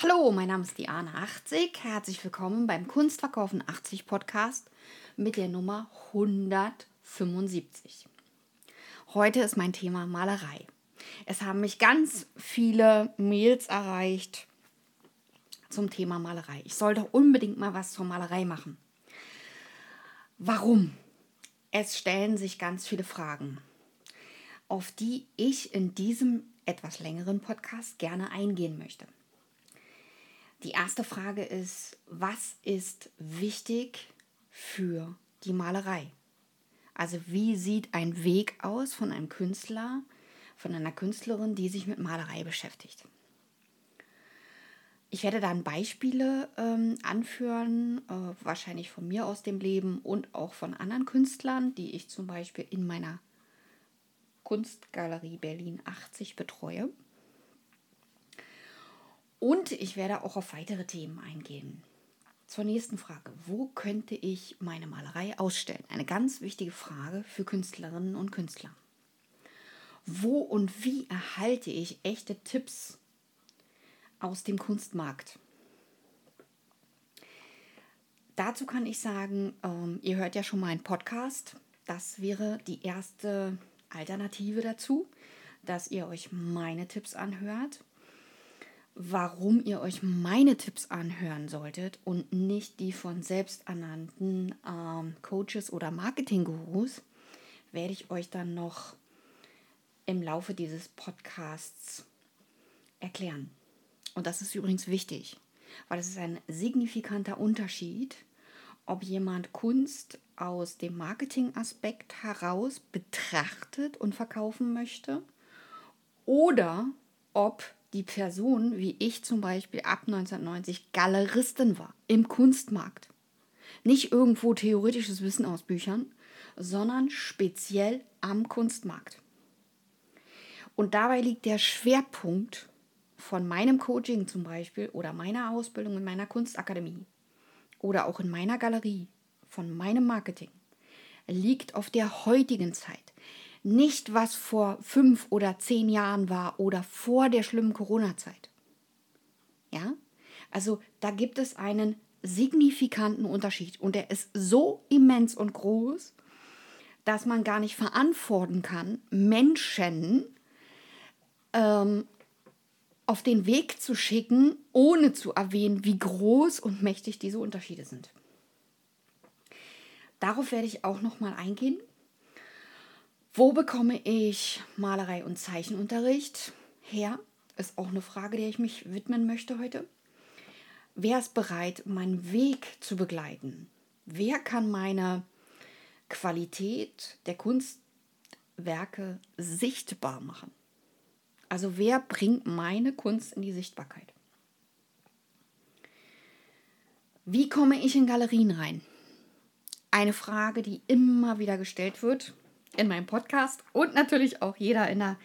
Hallo, mein Name ist Diana 80. Herzlich willkommen beim Kunstverkaufen 80 Podcast mit der Nummer 175. Heute ist mein Thema Malerei. Es haben mich ganz viele Mails erreicht zum Thema Malerei. Ich sollte unbedingt mal was zur Malerei machen. Warum? Es stellen sich ganz viele Fragen, auf die ich in diesem etwas längeren Podcast gerne eingehen möchte. Die erste Frage ist, was ist wichtig für die Malerei? Also wie sieht ein Weg aus von einem Künstler, von einer Künstlerin, die sich mit Malerei beschäftigt? Ich werde dann Beispiele ähm, anführen, äh, wahrscheinlich von mir aus dem Leben und auch von anderen Künstlern, die ich zum Beispiel in meiner Kunstgalerie Berlin 80 betreue. Und ich werde auch auf weitere Themen eingehen. Zur nächsten Frage. Wo könnte ich meine Malerei ausstellen? Eine ganz wichtige Frage für Künstlerinnen und Künstler. Wo und wie erhalte ich echte Tipps aus dem Kunstmarkt? Dazu kann ich sagen, ähm, ihr hört ja schon mal einen Podcast. Das wäre die erste Alternative dazu, dass ihr euch meine Tipps anhört warum ihr euch meine Tipps anhören solltet und nicht die von selbsternannten ähm, Coaches oder Marketing-Gurus, werde ich euch dann noch im Laufe dieses Podcasts erklären. Und das ist übrigens wichtig, weil es ist ein signifikanter Unterschied, ob jemand Kunst aus dem Marketing-Aspekt heraus betrachtet und verkaufen möchte oder ob die Person, wie ich zum Beispiel ab 1990 Galeristin war im Kunstmarkt. Nicht irgendwo theoretisches Wissen aus Büchern, sondern speziell am Kunstmarkt. Und dabei liegt der Schwerpunkt von meinem Coaching zum Beispiel oder meiner Ausbildung in meiner Kunstakademie oder auch in meiner Galerie von meinem Marketing liegt auf der heutigen Zeit nicht was vor fünf oder zehn Jahren war oder vor der schlimmen Corona-Zeit. Ja, also da gibt es einen signifikanten Unterschied und der ist so immens und groß, dass man gar nicht verantworten kann, Menschen ähm, auf den Weg zu schicken, ohne zu erwähnen, wie groß und mächtig diese Unterschiede sind. Darauf werde ich auch noch mal eingehen. Wo bekomme ich Malerei und Zeichenunterricht her? Ist auch eine Frage, der ich mich widmen möchte heute. Wer ist bereit, meinen Weg zu begleiten? Wer kann meine Qualität der Kunstwerke sichtbar machen? Also wer bringt meine Kunst in die Sichtbarkeit? Wie komme ich in Galerien rein? Eine Frage, die immer wieder gestellt wird in meinem Podcast und natürlich auch jeder in der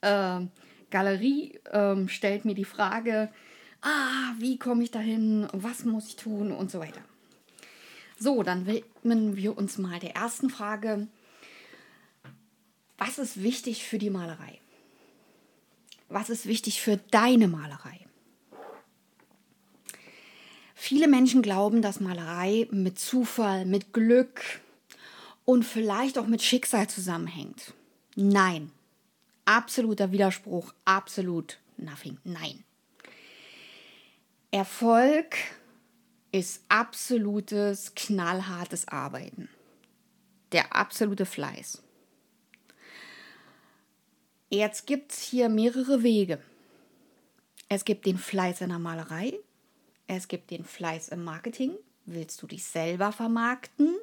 äh, Galerie äh, stellt mir die Frage, ah, wie komme ich dahin, was muss ich tun und so weiter. So, dann widmen wir uns mal der ersten Frage. Was ist wichtig für die Malerei? Was ist wichtig für deine Malerei? Viele Menschen glauben, dass Malerei mit Zufall, mit Glück, und vielleicht auch mit Schicksal zusammenhängt. Nein. Absoluter Widerspruch, absolut nothing. Nein. Erfolg ist absolutes, knallhartes Arbeiten. Der absolute Fleiß. Jetzt gibt es hier mehrere Wege. Es gibt den Fleiß in der Malerei, es gibt den Fleiß im Marketing. Willst du dich selber vermarkten?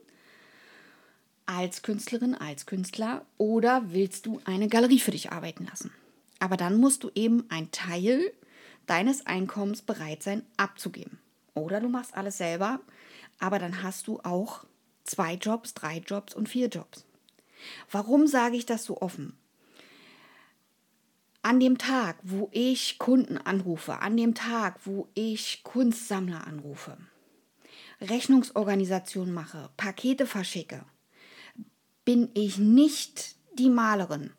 Als Künstlerin, als Künstler oder willst du eine Galerie für dich arbeiten lassen? Aber dann musst du eben ein Teil deines Einkommens bereit sein abzugeben. Oder du machst alles selber, aber dann hast du auch zwei Jobs, drei Jobs und vier Jobs. Warum sage ich das so offen? An dem Tag, wo ich Kunden anrufe, an dem Tag, wo ich Kunstsammler anrufe, Rechnungsorganisation mache, Pakete verschicke, bin ich nicht die Malerin,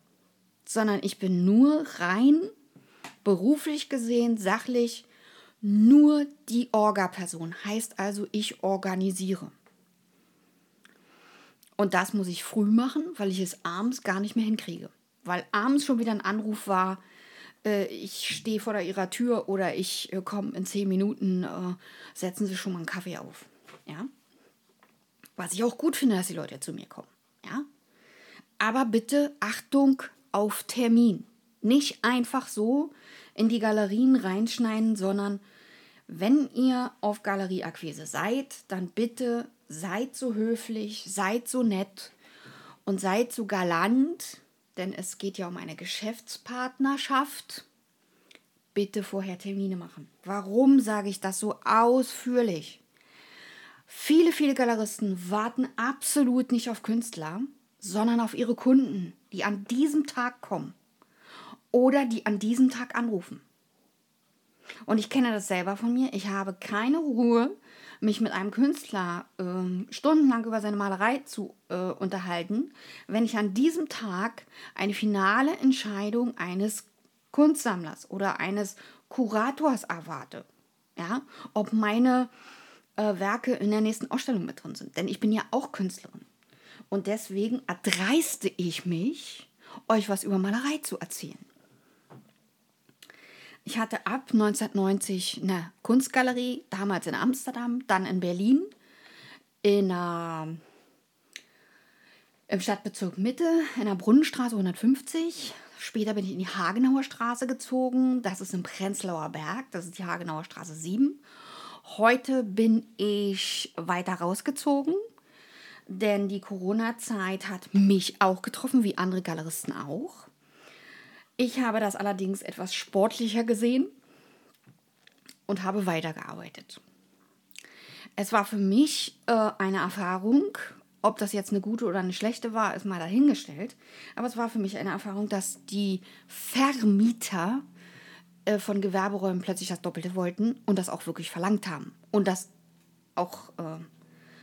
sondern ich bin nur rein beruflich gesehen, sachlich, nur die Orga-Person, heißt also, ich organisiere. Und das muss ich früh machen, weil ich es abends gar nicht mehr hinkriege. Weil abends schon wieder ein Anruf war, äh, ich stehe vor ihrer Tür oder ich äh, komme in zehn Minuten, äh, setzen Sie schon mal einen Kaffee auf. Ja. Was ich auch gut finde, dass die Leute zu mir kommen. Ja. Aber bitte Achtung auf Termin. Nicht einfach so in die Galerien reinschneiden, sondern wenn ihr auf Galerieakquise seid, dann bitte seid so höflich, seid so nett und seid so galant, denn es geht ja um eine Geschäftspartnerschaft. Bitte vorher Termine machen. Warum sage ich das so ausführlich? Viele, viele Galeristen warten absolut nicht auf Künstler, sondern auf ihre Kunden, die an diesem Tag kommen oder die an diesem Tag anrufen. Und ich kenne das selber von mir. Ich habe keine Ruhe, mich mit einem Künstler äh, stundenlang über seine Malerei zu äh, unterhalten, wenn ich an diesem Tag eine finale Entscheidung eines Kunstsammlers oder eines Kurators erwarte. Ja, ob meine äh, Werke in der nächsten Ausstellung mit drin sind. Denn ich bin ja auch Künstlerin. Und deswegen erdreiste ich mich, euch was über Malerei zu erzählen. Ich hatte ab 1990 eine Kunstgalerie, damals in Amsterdam, dann in Berlin, in einer, im Stadtbezirk Mitte, in der Brunnenstraße 150. Später bin ich in die Hagenauer Straße gezogen. Das ist im Prenzlauer Berg, das ist die Hagenauer Straße 7. Heute bin ich weiter rausgezogen, denn die Corona-Zeit hat mich auch getroffen, wie andere Galeristen auch. Ich habe das allerdings etwas sportlicher gesehen und habe weitergearbeitet. Es war für mich äh, eine Erfahrung, ob das jetzt eine gute oder eine schlechte war, ist mal dahingestellt. Aber es war für mich eine Erfahrung, dass die Vermieter äh, von Gewerberäumen plötzlich das Doppelte wollten und das auch wirklich verlangt haben und das auch äh,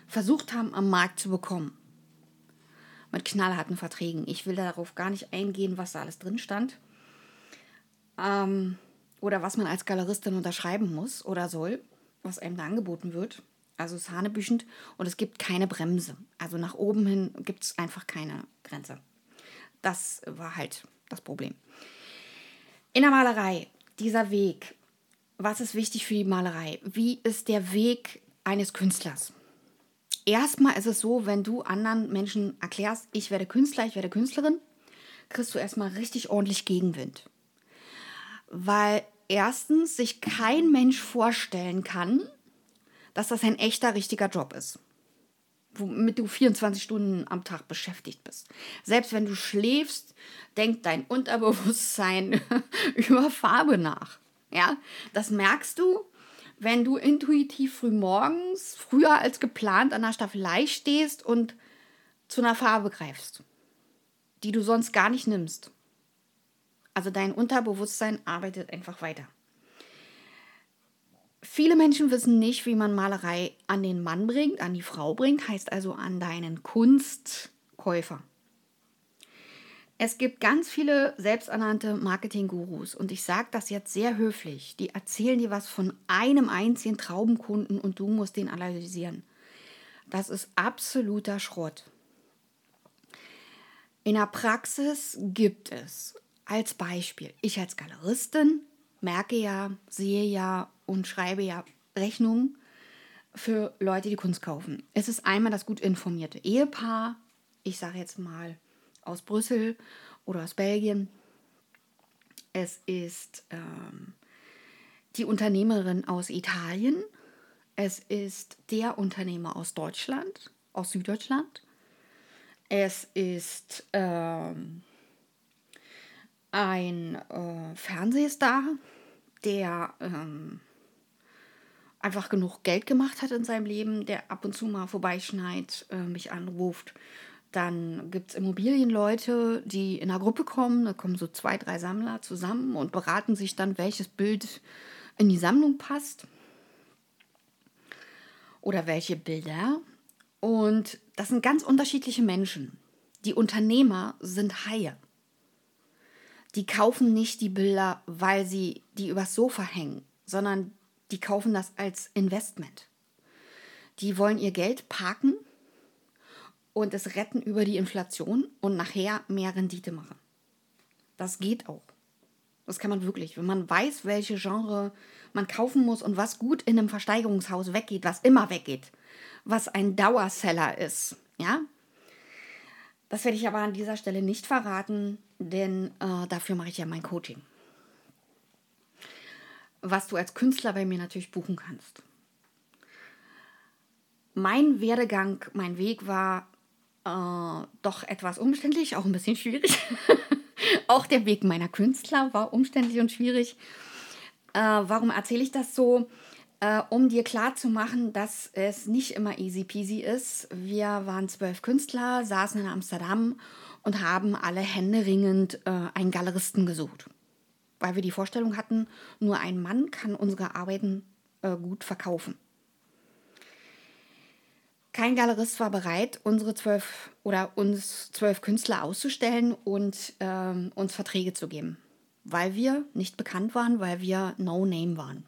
versucht haben, am Markt zu bekommen mit knallharten Verträgen. Ich will darauf gar nicht eingehen, was da alles drin stand. Ähm, oder was man als Galeristin unterschreiben muss oder soll, was einem da angeboten wird. Also es ist hanebüchend und es gibt keine Bremse. Also nach oben hin gibt es einfach keine Grenze. Das war halt das Problem. In der Malerei, dieser Weg, was ist wichtig für die Malerei? Wie ist der Weg eines Künstlers? erstmal ist es so, wenn du anderen Menschen erklärst, ich werde Künstler, ich werde Künstlerin, kriegst du erstmal richtig ordentlich Gegenwind. Weil erstens sich kein Mensch vorstellen kann, dass das ein echter, richtiger Job ist. Womit du 24 Stunden am Tag beschäftigt bist. Selbst wenn du schläfst, denkt dein Unterbewusstsein über Farbe nach. Ja, das merkst du, wenn du intuitiv früh morgens, früher als geplant, an der Staffelei stehst und zu einer Farbe greifst, die du sonst gar nicht nimmst. Also dein Unterbewusstsein arbeitet einfach weiter. Viele Menschen wissen nicht, wie man Malerei an den Mann bringt, an die Frau bringt, heißt also an deinen Kunstkäufer. Es gibt ganz viele selbsternannte Marketing-Gurus und ich sage das jetzt sehr höflich. Die erzählen dir was von einem einzigen Traubenkunden und du musst den analysieren. Das ist absoluter Schrott. In der Praxis gibt es als Beispiel, ich als Galeristin merke ja, sehe ja und schreibe ja Rechnungen für Leute, die Kunst kaufen. Es ist einmal das gut informierte Ehepaar, ich sage jetzt mal aus Brüssel oder aus Belgien. Es ist ähm, die Unternehmerin aus Italien. Es ist der Unternehmer aus Deutschland, aus Süddeutschland. Es ist ähm, ein äh, Fernsehstar, der ähm, einfach genug Geld gemacht hat in seinem Leben, der ab und zu mal vorbeischneit, äh, mich anruft dann gibt es Immobilienleute, die in einer Gruppe kommen. Da kommen so zwei, drei Sammler zusammen und beraten sich dann, welches Bild in die Sammlung passt. Oder welche Bilder. Und das sind ganz unterschiedliche Menschen. Die Unternehmer sind Haie. Die kaufen nicht die Bilder, weil sie die übers Sofa hängen, sondern die kaufen das als Investment. Die wollen ihr Geld parken und es retten über die Inflation und nachher mehr Rendite machen. Das geht auch. Das kann man wirklich. Wenn man weiß, welche Genre man kaufen muss und was gut in einem Versteigerungshaus weggeht, was immer weggeht, was ein Dauerseller ist, ja. Das werde ich aber an dieser Stelle nicht verraten, denn äh, dafür mache ich ja mein Coaching. Was du als Künstler bei mir natürlich buchen kannst. Mein Werdegang, mein Weg war äh, doch etwas umständlich, auch ein bisschen schwierig. auch der Weg meiner Künstler war umständlich und schwierig. Äh, warum erzähle ich das so? Äh, um dir klarzumachen, dass es nicht immer easy peasy ist. Wir waren zwölf Künstler, saßen in Amsterdam und haben alle händeringend äh, einen Galeristen gesucht. Weil wir die Vorstellung hatten, nur ein Mann kann unsere Arbeiten äh, gut verkaufen. Kein Galerist war bereit, unsere zwölf oder uns zwölf Künstler auszustellen und ähm, uns Verträge zu geben, weil wir nicht bekannt waren, weil wir No Name waren.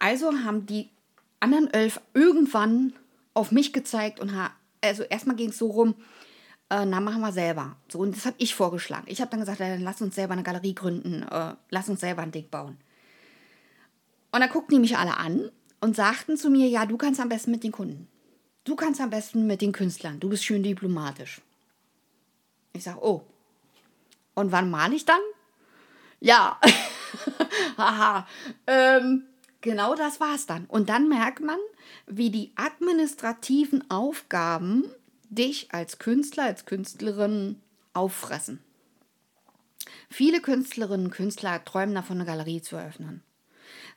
Also haben die anderen elf irgendwann auf mich gezeigt und ha also erstmal ging es so rum, äh, na machen wir selber. So und das habe ich vorgeschlagen. Ich habe dann gesagt, dann lass uns selber eine Galerie gründen, äh, lass uns selber ein Ding bauen. Und dann guckten die mich alle an und sagten zu mir, ja, du kannst am besten mit den Kunden. Du kannst am besten mit den Künstlern. Du bist schön diplomatisch. Ich sage, oh. Und wann male ich dann? Ja. Haha. ähm, genau das war es dann. Und dann merkt man, wie die administrativen Aufgaben dich als Künstler, als Künstlerin auffressen. Viele Künstlerinnen und Künstler träumen davon, eine Galerie zu eröffnen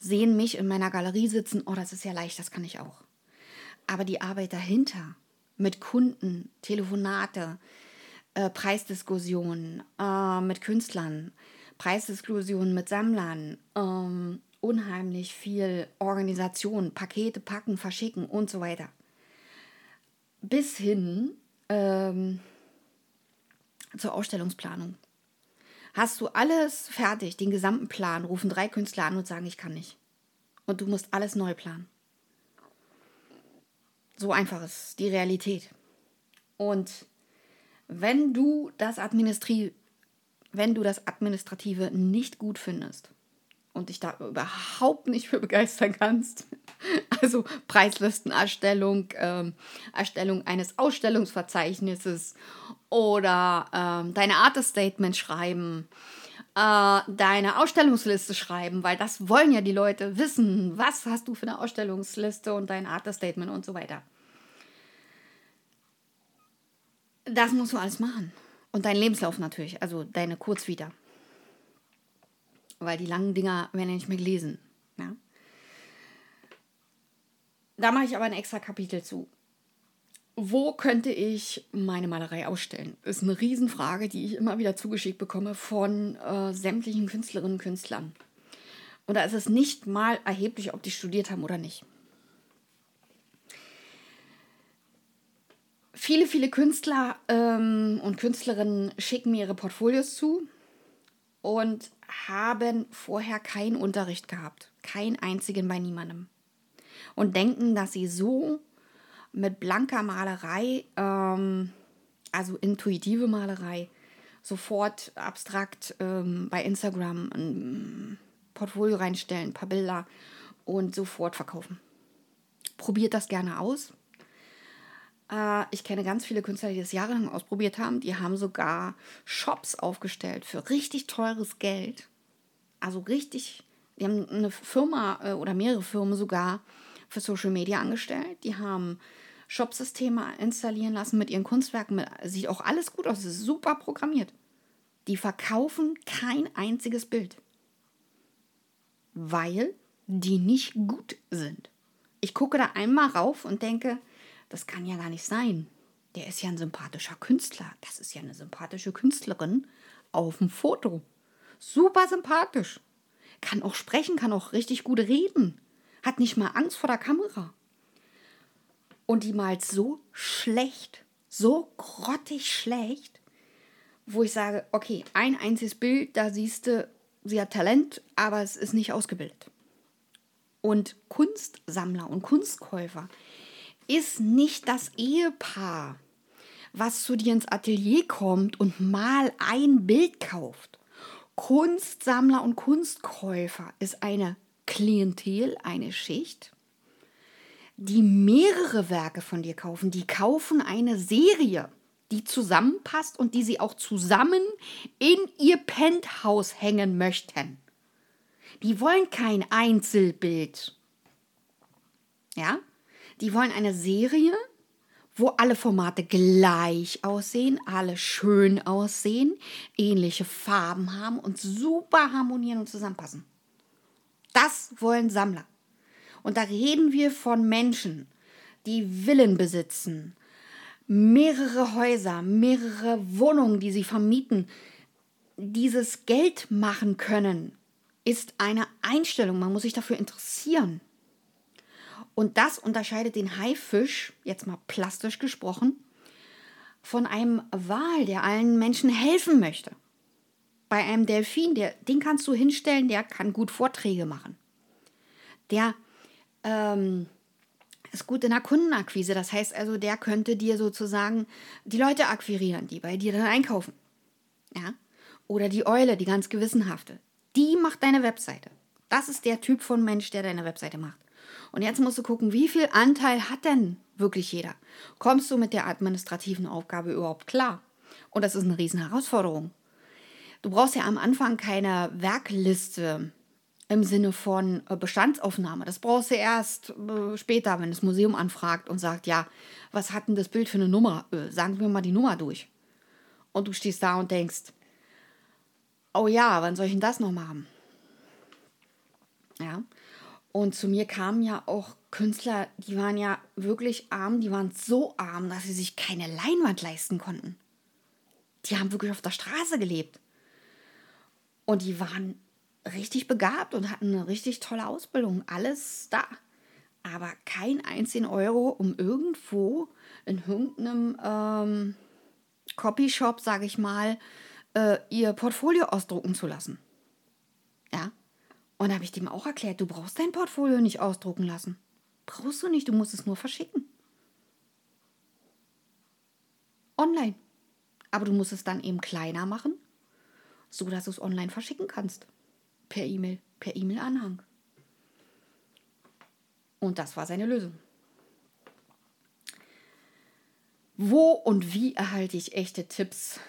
sehen mich in meiner Galerie sitzen, oh, das ist ja leicht, das kann ich auch. Aber die Arbeit dahinter, mit Kunden, Telefonate, äh, Preisdiskussionen äh, mit Künstlern, Preisdiskussionen mit Sammlern, ähm, unheimlich viel Organisation, Pakete packen, verschicken und so weiter. Bis hin ähm, zur Ausstellungsplanung. Hast du alles fertig, den gesamten Plan, rufen drei Künstler an und sagen, ich kann nicht. Und du musst alles neu planen. So einfach ist die Realität. Und wenn du das Administri wenn du das Administrative nicht gut findest und dich da überhaupt nicht für begeistern kannst, also Preislistenerstellung, ähm, Erstellung eines Ausstellungsverzeichnisses oder ähm, deine Artist-Statement schreiben, äh, deine Ausstellungsliste schreiben, weil das wollen ja die Leute wissen. Was hast du für eine Ausstellungsliste und dein Artist-Statement und so weiter. Das musst du alles machen. Und dein Lebenslauf natürlich, also deine Kurzvita. Weil die langen Dinger werden ja nicht mehr gelesen. Ja? Da mache ich aber ein extra Kapitel zu. Wo könnte ich meine Malerei ausstellen? Ist eine Riesenfrage, die ich immer wieder zugeschickt bekomme von äh, sämtlichen Künstlerinnen und Künstlern. Und da ist es nicht mal erheblich, ob die studiert haben oder nicht. Viele, viele Künstler ähm, und Künstlerinnen schicken mir ihre Portfolios zu und haben vorher keinen Unterricht gehabt. Keinen einzigen bei niemandem. Und denken, dass sie so mit blanker Malerei, ähm, also intuitive Malerei, sofort abstrakt ähm, bei Instagram ein Portfolio reinstellen, ein paar Bilder und sofort verkaufen. Probiert das gerne aus. Äh, ich kenne ganz viele Künstler, die das jahrelang ausprobiert haben. Die haben sogar Shops aufgestellt für richtig teures Geld. Also richtig, die haben eine Firma äh, oder mehrere Firmen sogar für Social Media angestellt. Die haben Shopsysteme installieren lassen mit ihren Kunstwerken. Sieht auch alles gut aus, ist super programmiert. Die verkaufen kein einziges Bild, weil die nicht gut sind. Ich gucke da einmal rauf und denke, das kann ja gar nicht sein. Der ist ja ein sympathischer Künstler. Das ist ja eine sympathische Künstlerin auf dem Foto. Super sympathisch. Kann auch sprechen, kann auch richtig gut reden. Hat nicht mal Angst vor der Kamera. Und die malt so schlecht, so grottig schlecht, wo ich sage, okay, ein einziges Bild, da siehst du, sie hat Talent, aber es ist nicht ausgebildet. und Kunstsammler und Kunstkäufer ist nicht das Ehepaar, was zu dir ins Atelier kommt und mal ein Bild kauft. Kunstsammler und Kunstkäufer ist eine Klientel, eine Schicht, die mehrere Werke von dir kaufen. Die kaufen eine Serie, die zusammenpasst und die sie auch zusammen in ihr Penthouse hängen möchten. Die wollen kein Einzelbild. Ja? Die wollen eine Serie, wo alle Formate gleich aussehen, alle schön aussehen, ähnliche Farben haben und super harmonieren und zusammenpassen. Das wollen Sammler. Und da reden wir von Menschen, die Villen besitzen, mehrere Häuser, mehrere Wohnungen, die sie vermieten, dieses Geld machen können, ist eine Einstellung. Man muss sich dafür interessieren. Und das unterscheidet den Haifisch, jetzt mal plastisch gesprochen, von einem Wal, der allen Menschen helfen möchte. Bei einem Delfin, der, den kannst du hinstellen, der kann gut Vorträge machen. Der ähm, ist gut in der Kundenakquise. Das heißt also, der könnte dir sozusagen die Leute akquirieren, die bei dir dann einkaufen. Ja? Oder die Eule, die ganz gewissenhafte. Die macht deine Webseite. Das ist der Typ von Mensch, der deine Webseite macht. Und jetzt musst du gucken, wie viel Anteil hat denn wirklich jeder? Kommst du mit der administrativen Aufgabe überhaupt klar? Und das ist eine riesen Herausforderung. Du brauchst ja am Anfang keine Werkliste im Sinne von äh, Bestandsaufnahme. Das brauchst du erst äh, später, wenn das Museum anfragt und sagt, ja, was hat denn das Bild für eine Nummer? Äh, sagen wir mal die Nummer durch. Und du stehst da und denkst, oh ja, wann soll ich denn das noch machen? Ja, und zu mir kamen ja auch Künstler, die waren ja wirklich arm, die waren so arm, dass sie sich keine Leinwand leisten konnten. Die haben wirklich auf der Straße gelebt. Und die waren richtig begabt und hatten eine richtig tolle Ausbildung. Alles da. Aber kein einzigen Euro, um irgendwo in irgendeinem ähm, Copyshop, sage ich mal, äh, ihr Portfolio ausdrucken zu lassen. Ja, und habe ich dem auch erklärt, du brauchst dein Portfolio nicht ausdrucken lassen. Brauchst du nicht, du musst es nur verschicken. Online. Aber du musst es dann eben kleiner machen, so dass du es online verschicken kannst. Per E-Mail, per E-Mail-Anhang. Und das war seine Lösung. Wo und wie erhalte ich echte Tipps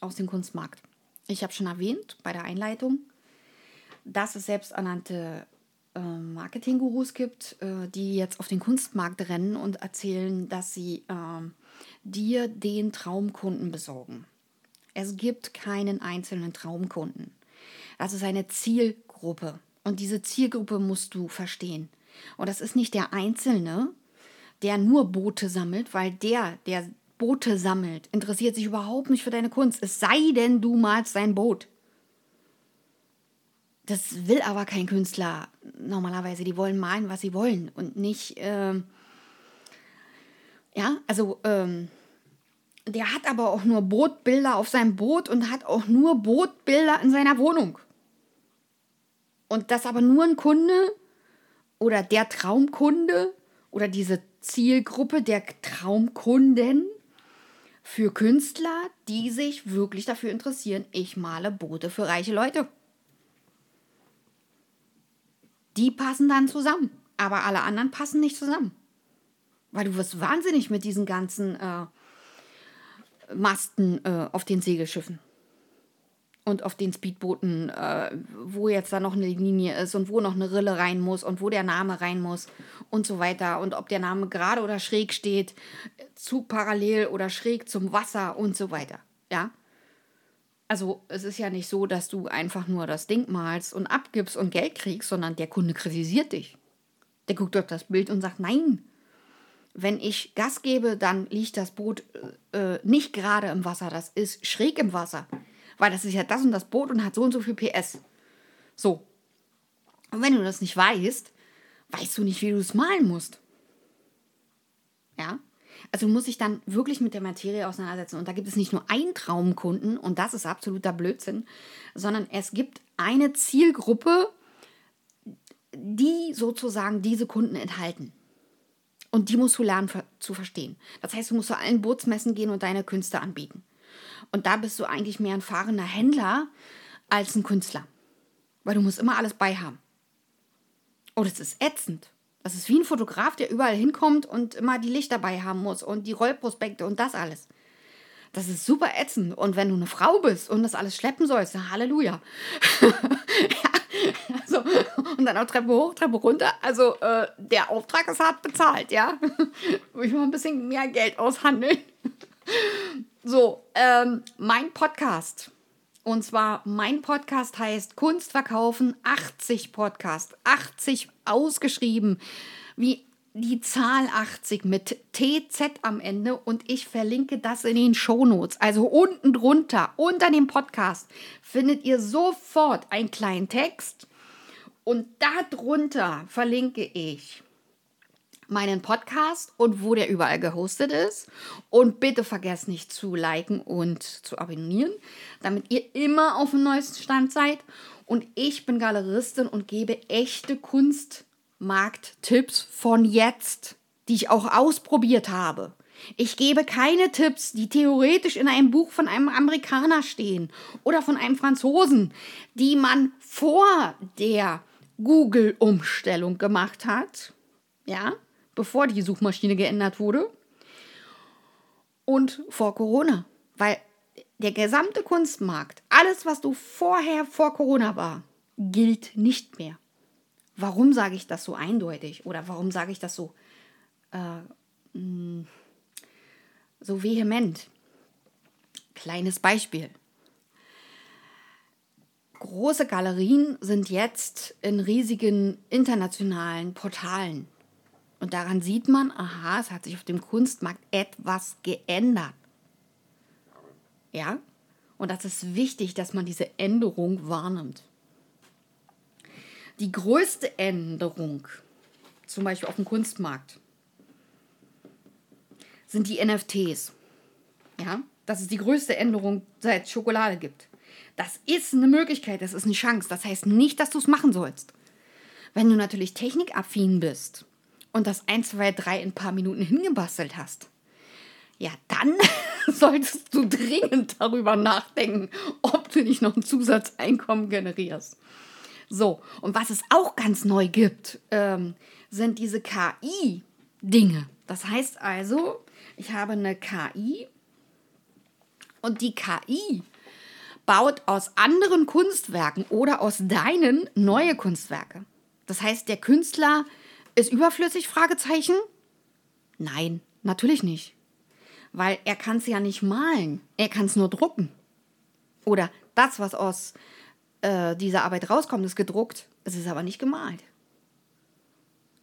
aus dem Kunstmarkt? Ich habe schon erwähnt bei der Einleitung, dass es selbsternannte äh, Marketing-Gurus gibt, äh, die jetzt auf den Kunstmarkt rennen und erzählen, dass sie äh, dir den Traumkunden besorgen. Es gibt keinen einzelnen Traumkunden. Das ist eine Zielgruppe. Und diese Zielgruppe musst du verstehen. Und das ist nicht der Einzelne, der nur Boote sammelt, weil der, der Boote sammelt, interessiert sich überhaupt nicht für deine Kunst. Es sei denn, du malst sein Boot. Das will aber kein Künstler normalerweise. Die wollen malen, was sie wollen und nicht, ähm, ja, also, ähm, der hat aber auch nur Bootbilder auf seinem Boot und hat auch nur Bootbilder in seiner Wohnung. Und das aber nur ein Kunde oder der Traumkunde oder diese Zielgruppe der Traumkunden für Künstler, die sich wirklich dafür interessieren, ich male Boote für reiche Leute die passen dann zusammen. Aber alle anderen passen nicht zusammen. Weil du wirst wahnsinnig mit diesen ganzen äh, Masten äh, auf den Segelschiffen. Und auf den Speedbooten, äh, wo jetzt da noch eine Linie ist und wo noch eine Rille rein muss und wo der Name rein muss und so weiter. Und ob der Name gerade oder schräg steht, zu parallel oder schräg zum Wasser und so weiter. Ja. Also es ist ja nicht so, dass du einfach nur das Ding malst und abgibst und Geld kriegst, sondern der Kunde kritisiert dich. Der guckt auf das Bild und sagt, nein, wenn ich Gas gebe, dann liegt das Boot äh, nicht gerade im Wasser, das ist schräg im Wasser. Weil das ist ja das und das Boot und hat so und so viel PS. So. Und wenn du das nicht weißt, weißt du nicht, wie du es malen musst. Ja? Also muss ich dann wirklich mit der Materie auseinandersetzen. Und da gibt es nicht nur einen Traumkunden, und das ist absoluter Blödsinn, sondern es gibt eine Zielgruppe, die sozusagen diese Kunden enthalten. Und die musst du lernen zu verstehen. Das heißt, du musst zu allen Bootsmessen gehen und deine Künste anbieten. Und da bist du eigentlich mehr ein fahrender Händler als ein Künstler. Weil du musst immer alles bei haben. Oh, das ist ätzend. Das ist wie ein Fotograf, der überall hinkommt und immer die Lichter dabei haben muss und die Rollprospekte und das alles. Das ist super ätzend. Und wenn du eine Frau bist und das alles schleppen sollst, dann Halleluja. ja, also, und dann auch Treppe hoch, Treppe runter. Also äh, der Auftrag ist hart bezahlt, ja. Will ich mal ein bisschen mehr Geld aushandeln. so, ähm, mein Podcast. Und zwar, mein Podcast heißt Kunst verkaufen 80 Podcast. 80 ausgeschrieben. Wie die Zahl 80 mit TZ am Ende und ich verlinke das in den Shownotes. Also unten drunter, unter dem Podcast, findet ihr sofort einen kleinen Text und darunter verlinke ich meinen Podcast und wo der überall gehostet ist. Und bitte vergesst nicht zu liken und zu abonnieren, damit ihr immer auf dem neuesten Stand seid. Und ich bin Galeristin und gebe echte Kunst Markttipps von jetzt, die ich auch ausprobiert habe. Ich gebe keine Tipps, die theoretisch in einem Buch von einem Amerikaner stehen oder von einem Franzosen, die man vor der Google-Umstellung gemacht hat, ja, bevor die Suchmaschine geändert wurde und vor Corona, weil der gesamte Kunstmarkt, alles, was du vorher vor Corona war, gilt nicht mehr. Warum sage ich das so eindeutig oder warum sage ich das so, äh, mm, so vehement? Kleines Beispiel. Große Galerien sind jetzt in riesigen internationalen Portalen. Und daran sieht man, aha, es hat sich auf dem Kunstmarkt etwas geändert. Ja? Und das ist wichtig, dass man diese Änderung wahrnimmt. Die größte Änderung, zum Beispiel auf dem Kunstmarkt, sind die NFTs. Ja, das ist die größte Änderung, seit es Schokolade gibt. Das ist eine Möglichkeit, das ist eine Chance. Das heißt nicht, dass du es machen sollst. Wenn du natürlich technikaffin bist und das 1, 2, 3 in ein paar Minuten hingebastelt hast, ja, dann solltest du dringend darüber nachdenken, ob du nicht noch ein Zusatzeinkommen generierst. So, und was es auch ganz neu gibt, ähm, sind diese KI-Dinge. Das heißt also, ich habe eine KI und die KI baut aus anderen Kunstwerken oder aus deinen neue Kunstwerke. Das heißt, der Künstler ist überflüssig? Fragezeichen? Nein, natürlich nicht. Weil er kann es ja nicht malen. Er kann es nur drucken. Oder das, was aus äh, diese Arbeit rauskommt, ist gedruckt. Es ist aber nicht gemalt.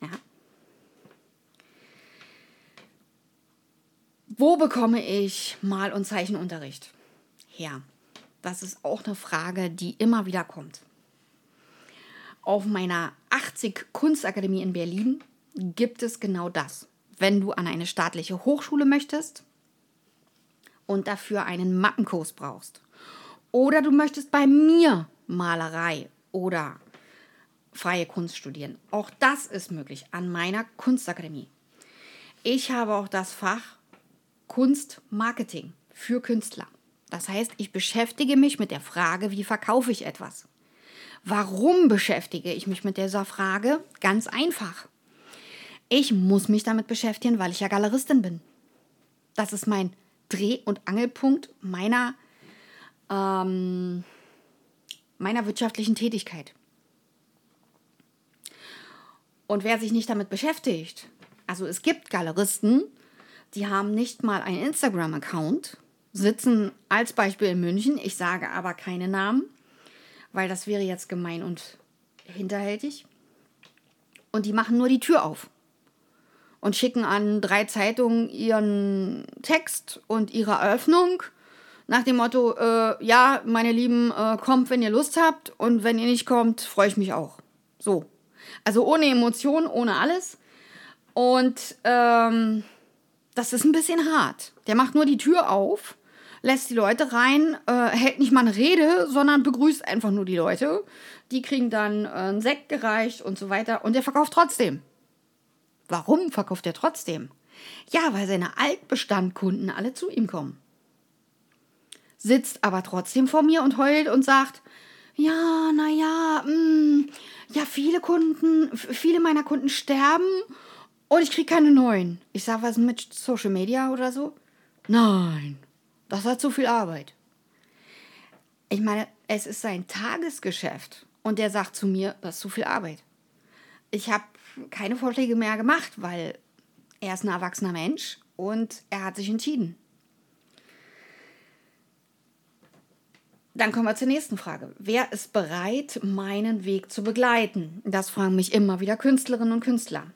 Ja. Wo bekomme ich Mal- und Zeichenunterricht her? Das ist auch eine Frage, die immer wieder kommt. Auf meiner 80 Kunstakademie in Berlin gibt es genau das. Wenn du an eine staatliche Hochschule möchtest und dafür einen Mappenkurs brauchst oder du möchtest bei mir Malerei oder freie Kunst studieren. Auch das ist möglich an meiner Kunstakademie. Ich habe auch das Fach Kunstmarketing für Künstler. Das heißt, ich beschäftige mich mit der Frage, wie verkaufe ich etwas? Warum beschäftige ich mich mit dieser Frage? Ganz einfach. Ich muss mich damit beschäftigen, weil ich ja Galeristin bin. Das ist mein Dreh- und Angelpunkt meiner ähm, meiner wirtschaftlichen Tätigkeit. Und wer sich nicht damit beschäftigt, also es gibt Galeristen, die haben nicht mal einen Instagram-Account, sitzen als Beispiel in München, ich sage aber keine Namen, weil das wäre jetzt gemein und hinterhältig. Und die machen nur die Tür auf und schicken an drei Zeitungen ihren Text und ihre Eröffnung nach dem Motto, äh, ja, meine Lieben, äh, kommt, wenn ihr Lust habt und wenn ihr nicht kommt, freue ich mich auch. So. Also ohne Emotionen, ohne alles. Und ähm, das ist ein bisschen hart. Der macht nur die Tür auf, lässt die Leute rein, äh, hält nicht mal eine Rede, sondern begrüßt einfach nur die Leute. die kriegen dann äh, einen Sekt gereicht und so weiter und der verkauft trotzdem. Warum verkauft er trotzdem? Ja, weil seine Altbestandkunden alle zu ihm kommen. Sitzt aber trotzdem vor mir und heult und sagt, ja, naja, mm, ja, viele Kunden, viele meiner Kunden sterben und ich kriege keine neuen. Ich sage, was mit Social Media oder so? Nein, das hat zu viel Arbeit. Ich meine, es ist sein Tagesgeschäft und der sagt zu mir, das ist zu viel Arbeit. Ich habe keine Vorschläge mehr gemacht, weil er ist ein erwachsener Mensch und er hat sich entschieden. Dann kommen wir zur nächsten Frage. Wer ist bereit, meinen Weg zu begleiten? Das fragen mich immer wieder Künstlerinnen und Künstler.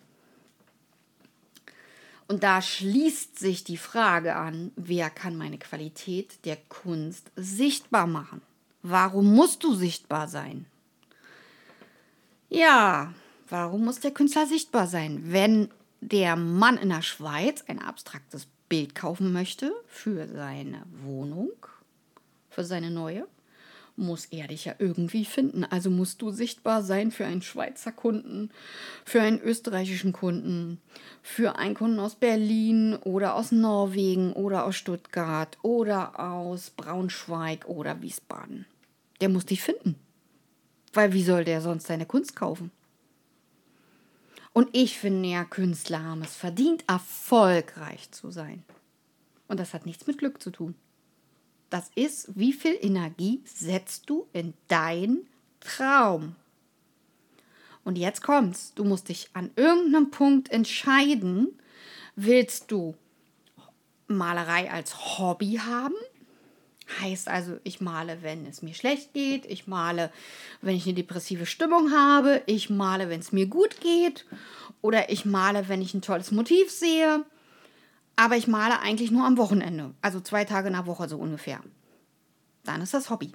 Und da schließt sich die Frage an, wer kann meine Qualität der Kunst sichtbar machen? Warum musst du sichtbar sein? Ja, warum muss der Künstler sichtbar sein? Wenn der Mann in der Schweiz ein abstraktes Bild kaufen möchte für seine Wohnung, für seine neue, muss er dich ja irgendwie finden. Also musst du sichtbar sein für einen Schweizer Kunden, für einen österreichischen Kunden, für einen Kunden aus Berlin oder aus Norwegen oder aus Stuttgart oder aus Braunschweig oder Wiesbaden. Der muss dich finden. Weil wie soll der sonst deine Kunst kaufen? Und ich finde ja, Künstler haben es verdient, erfolgreich zu sein. Und das hat nichts mit Glück zu tun. Das ist, wie viel Energie setzt du in deinen Traum? Und jetzt kommt's. Du musst dich an irgendeinem Punkt entscheiden. Willst du Malerei als Hobby haben? Heißt also, ich male, wenn es mir schlecht geht, ich male, wenn ich eine depressive Stimmung habe, ich male, wenn es mir gut geht oder ich male, wenn ich ein tolles Motiv sehe aber ich male eigentlich nur am Wochenende, also zwei Tage in der Woche so ungefähr. Dann ist das Hobby.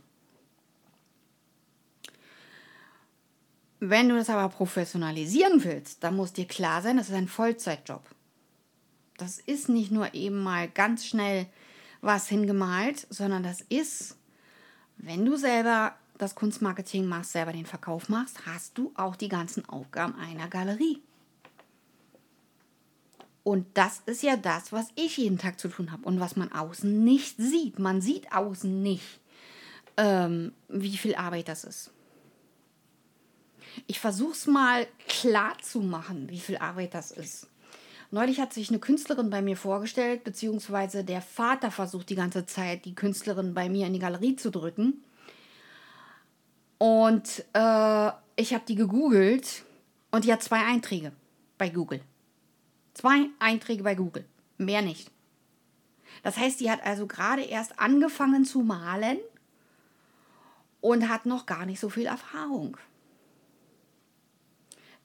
Wenn du das aber professionalisieren willst, dann muss dir klar sein, das ist ein Vollzeitjob. Das ist nicht nur eben mal ganz schnell was hingemalt, sondern das ist, wenn du selber das Kunstmarketing machst, selber den Verkauf machst, hast du auch die ganzen Aufgaben einer Galerie. Und das ist ja das, was ich jeden Tag zu tun habe und was man außen nicht sieht. Man sieht außen nicht, ähm, wie viel Arbeit das ist. Ich versuche es mal klar zu machen, wie viel Arbeit das ist. Neulich hat sich eine Künstlerin bei mir vorgestellt, beziehungsweise der Vater versucht die ganze Zeit, die Künstlerin bei mir in die Galerie zu drücken. Und äh, ich habe die gegoogelt und die hat zwei Einträge bei Google. Zwei Einträge bei Google, mehr nicht. Das heißt, die hat also gerade erst angefangen zu malen und hat noch gar nicht so viel Erfahrung.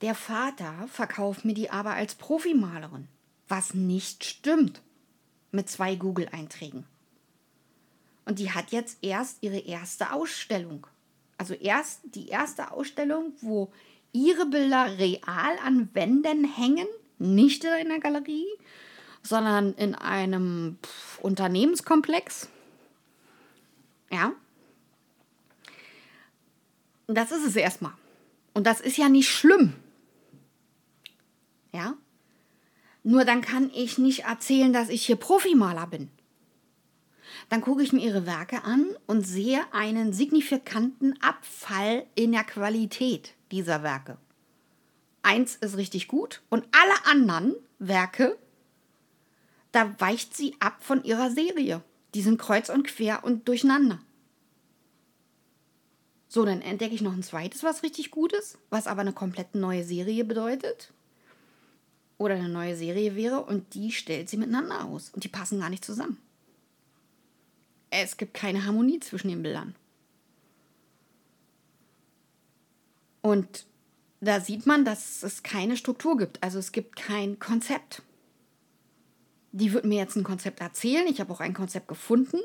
Der Vater verkauft mir die aber als Profimalerin, was nicht stimmt mit zwei Google-Einträgen. Und die hat jetzt erst ihre erste Ausstellung. Also erst die erste Ausstellung, wo ihre Bilder real an Wänden hängen nicht in der Galerie, sondern in einem Unternehmenskomplex. Ja. Das ist es erstmal. Und das ist ja nicht schlimm. Ja. Nur dann kann ich nicht erzählen, dass ich hier Profimaler bin. Dann gucke ich mir ihre Werke an und sehe einen signifikanten Abfall in der Qualität dieser Werke eins ist richtig gut und alle anderen Werke, da weicht sie ab von ihrer Serie. Die sind kreuz und quer und durcheinander. So, dann entdecke ich noch ein zweites, was richtig gut ist, was aber eine komplett neue Serie bedeutet. Oder eine neue Serie wäre und die stellt sie miteinander aus und die passen gar nicht zusammen. Es gibt keine Harmonie zwischen den Bildern. Und da sieht man, dass es keine Struktur gibt. Also es gibt kein Konzept. Die wird mir jetzt ein Konzept erzählen. Ich habe auch ein Konzept gefunden.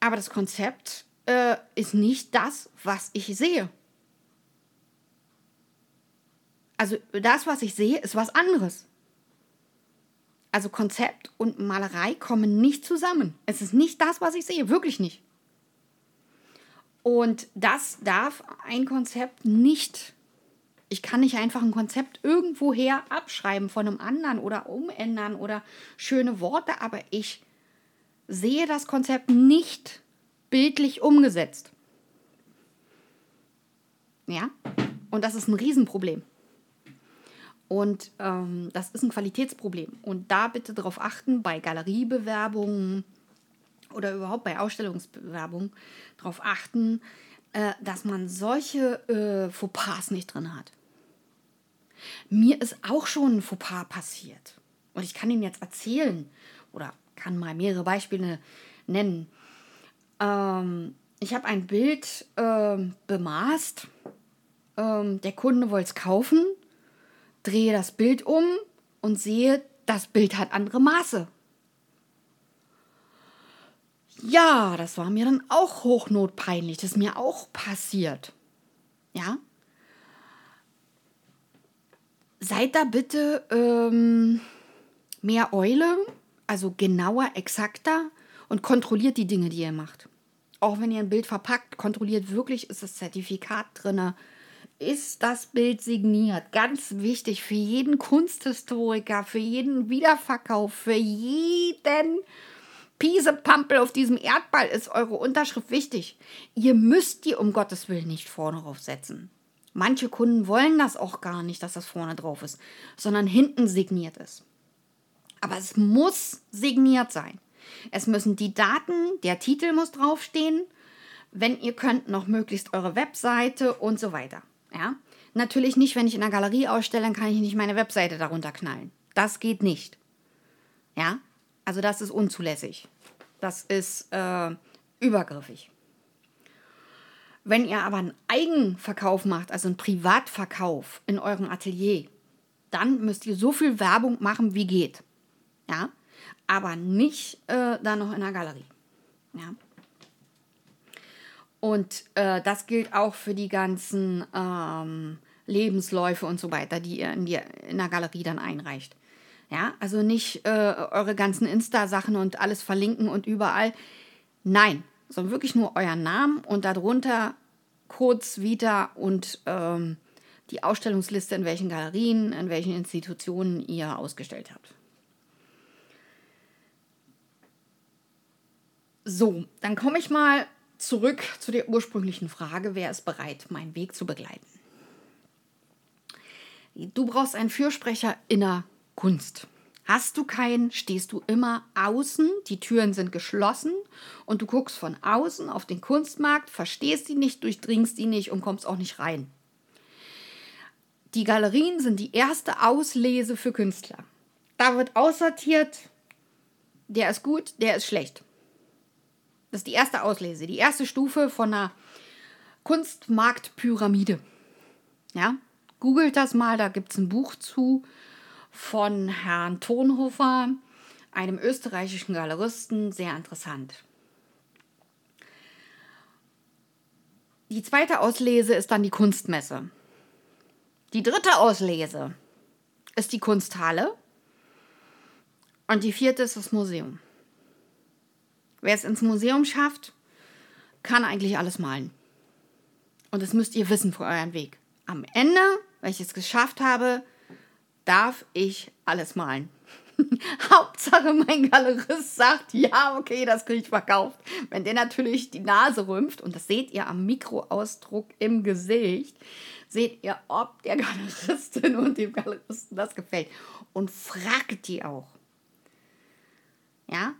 Aber das Konzept äh, ist nicht das, was ich sehe. Also das, was ich sehe, ist was anderes. Also Konzept und Malerei kommen nicht zusammen. Es ist nicht das, was ich sehe, wirklich nicht. Und das darf ein Konzept nicht. Ich kann nicht einfach ein Konzept irgendwoher abschreiben von einem anderen oder umändern oder schöne Worte, aber ich sehe das Konzept nicht bildlich umgesetzt. Ja, und das ist ein Riesenproblem. Und ähm, das ist ein Qualitätsproblem. Und da bitte darauf achten, bei Galeriebewerbungen oder überhaupt bei Ausstellungsbewerbungen, darauf achten, äh, dass man solche äh, Fauxpas nicht drin hat. Mir ist auch schon ein Fauxpas passiert. Und ich kann Ihnen jetzt erzählen oder kann mal mehrere Beispiele nennen. Ähm, ich habe ein Bild ähm, bemaßt. Ähm, der Kunde wollte es kaufen, drehe das Bild um und sehe, das Bild hat andere Maße. Ja, das war mir dann auch hochnotpeinlich. Das ist mir auch passiert. Ja. Seid da bitte ähm, mehr Eule, also genauer, exakter und kontrolliert die Dinge, die ihr macht. Auch wenn ihr ein Bild verpackt, kontrolliert wirklich, ist das Zertifikat drin, ist das Bild signiert. Ganz wichtig für jeden Kunsthistoriker, für jeden Wiederverkauf, für jeden Piesepampel auf diesem Erdball ist eure Unterschrift wichtig. Ihr müsst die um Gottes Willen nicht vorne drauf setzen. Manche Kunden wollen das auch gar nicht, dass das vorne drauf ist, sondern hinten signiert ist. Aber es muss signiert sein. Es müssen die Daten, der Titel muss draufstehen. Wenn ihr könnt, noch möglichst eure Webseite und so weiter. Ja? Natürlich nicht, wenn ich in einer Galerie ausstelle, dann kann ich nicht meine Webseite darunter knallen. Das geht nicht. Ja? Also das ist unzulässig. Das ist äh, übergriffig. Wenn ihr aber einen Eigenverkauf macht, also einen Privatverkauf in eurem Atelier, dann müsst ihr so viel Werbung machen, wie geht. Ja, aber nicht äh, da noch in der Galerie. Ja. Und äh, das gilt auch für die ganzen ähm, Lebensläufe und so weiter, die ihr in, die, in der Galerie dann einreicht. Ja, also nicht äh, eure ganzen Insta-Sachen und alles verlinken und überall. Nein, sondern wirklich nur euren Namen und darunter kurz Vita und ähm, die Ausstellungsliste, in welchen Galerien, in welchen Institutionen ihr ausgestellt habt. So, dann komme ich mal zurück zu der ursprünglichen Frage, wer ist bereit, meinen Weg zu begleiten? Du brauchst einen Fürsprecher in der Kunst. Hast du keinen, stehst du immer außen, die Türen sind geschlossen und du guckst von außen auf den Kunstmarkt, verstehst die nicht, durchdringst die nicht und kommst auch nicht rein. Die Galerien sind die erste Auslese für Künstler. Da wird aussortiert, der ist gut, der ist schlecht. Das ist die erste Auslese, die erste Stufe von einer Kunstmarktpyramide. Ja, googelt das mal, da gibt es ein Buch zu von Herrn Tonhofer, einem österreichischen Galeristen, sehr interessant. Die zweite Auslese ist dann die Kunstmesse. Die dritte Auslese ist die Kunsthalle. Und die vierte ist das Museum. Wer es ins Museum schafft, kann eigentlich alles malen. Und das müsst ihr wissen für euren Weg. Am Ende, wenn ich es geschafft habe, darf ich alles malen. Hauptsache mein Galerist sagt, ja, okay, das kriege ich verkauft. Wenn der natürlich die Nase rümpft, und das seht ihr am Mikroausdruck im Gesicht, seht ihr, ob der Galeristin und dem Galeristen das gefällt. Und fragt die auch. Ja,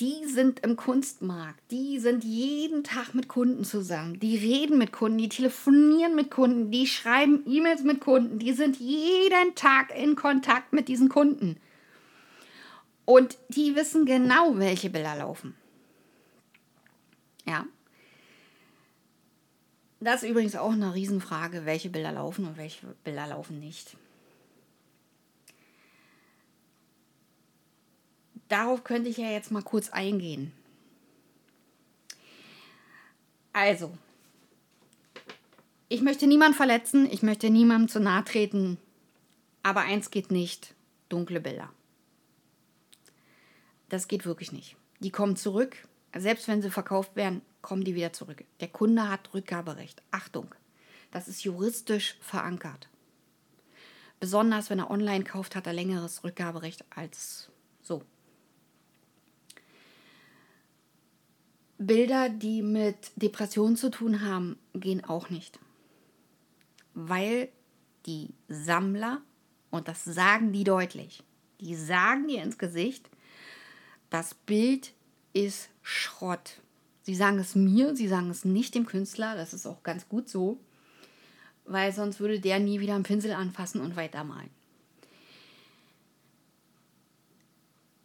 die sind im Kunstmarkt, die sind jeden Tag mit Kunden zusammen, die reden mit Kunden, die telefonieren mit Kunden, die schreiben E-Mails mit Kunden, die sind jeden Tag in Kontakt mit diesen Kunden. Und die wissen genau, welche Bilder laufen. Ja. Das ist übrigens auch eine Riesenfrage, welche Bilder laufen und welche Bilder laufen nicht. Darauf könnte ich ja jetzt mal kurz eingehen. Also, ich möchte niemanden verletzen, ich möchte niemandem zu nahe treten, aber eins geht nicht, dunkle Bilder. Das geht wirklich nicht. Die kommen zurück, selbst wenn sie verkauft werden, kommen die wieder zurück. Der Kunde hat Rückgaberecht. Achtung, das ist juristisch verankert. Besonders wenn er online kauft, hat er längeres Rückgaberecht als so. Bilder, die mit Depressionen zu tun haben, gehen auch nicht. Weil die Sammler, und das sagen die deutlich, die sagen dir ins Gesicht, das Bild ist Schrott. Sie sagen es mir, sie sagen es nicht dem Künstler, das ist auch ganz gut so, weil sonst würde der nie wieder einen Pinsel anfassen und weitermalen.